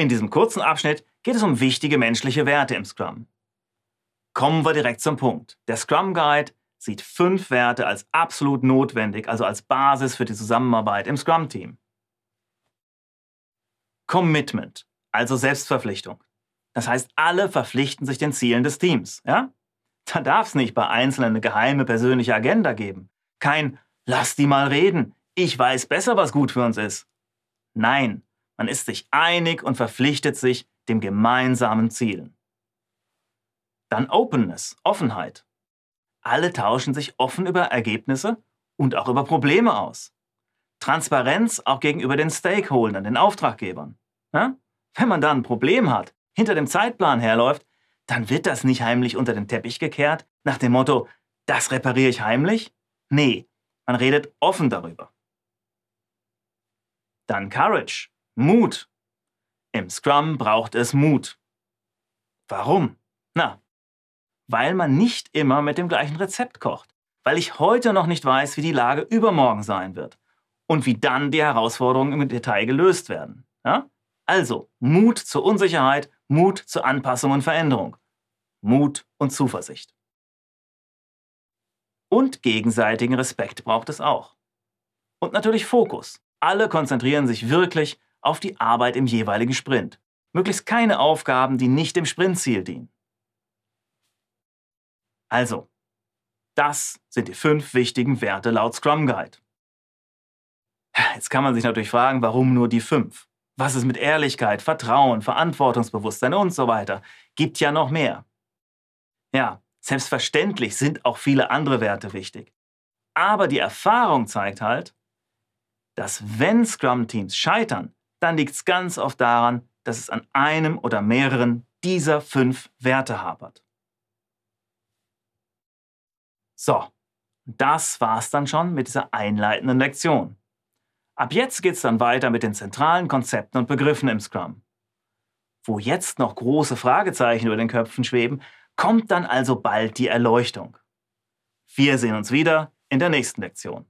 In diesem kurzen Abschnitt geht es um wichtige menschliche Werte im Scrum. Kommen wir direkt zum Punkt. Der Scrum Guide sieht fünf Werte als absolut notwendig, also als Basis für die Zusammenarbeit im Scrum-Team. Commitment, also Selbstverpflichtung. Das heißt, alle verpflichten sich den Zielen des Teams. Ja? Da darf es nicht bei Einzelnen eine geheime persönliche Agenda geben. Kein Lass die mal reden, ich weiß besser, was gut für uns ist. Nein, man ist sich einig und verpflichtet sich dem gemeinsamen Zielen. Dann Openness, Offenheit. Alle tauschen sich offen über Ergebnisse und auch über Probleme aus. Transparenz auch gegenüber den Stakeholdern, den Auftraggebern. Ja? Wenn man dann ein Problem hat, hinter dem Zeitplan herläuft, dann wird das nicht heimlich unter den Teppich gekehrt, nach dem Motto, das repariere ich heimlich? Nee, man redet offen darüber. Dann Courage, Mut. Im Scrum braucht es Mut. Warum? Na, weil man nicht immer mit dem gleichen Rezept kocht, weil ich heute noch nicht weiß, wie die Lage übermorgen sein wird und wie dann die Herausforderungen im Detail gelöst werden. Ja? Also Mut zur Unsicherheit, Mut zur Anpassung und Veränderung, Mut und Zuversicht. Und gegenseitigen Respekt braucht es auch. Und natürlich Fokus. Alle konzentrieren sich wirklich auf die Arbeit im jeweiligen Sprint. Möglichst keine Aufgaben, die nicht dem Sprintziel dienen. Also, das sind die fünf wichtigen Werte laut Scrum Guide. Jetzt kann man sich natürlich fragen, warum nur die fünf? Was ist mit Ehrlichkeit, Vertrauen, Verantwortungsbewusstsein und so weiter? Gibt ja noch mehr. Ja, selbstverständlich sind auch viele andere Werte wichtig. Aber die Erfahrung zeigt halt, dass wenn Scrum-Teams scheitern, dann liegt es ganz oft daran, dass es an einem oder mehreren dieser fünf Werte hapert. So, das war's dann schon mit dieser einleitenden Lektion. Ab jetzt geht's dann weiter mit den zentralen Konzepten und Begriffen im Scrum. Wo jetzt noch große Fragezeichen über den Köpfen schweben, kommt dann also bald die Erleuchtung. Wir sehen uns wieder in der nächsten Lektion.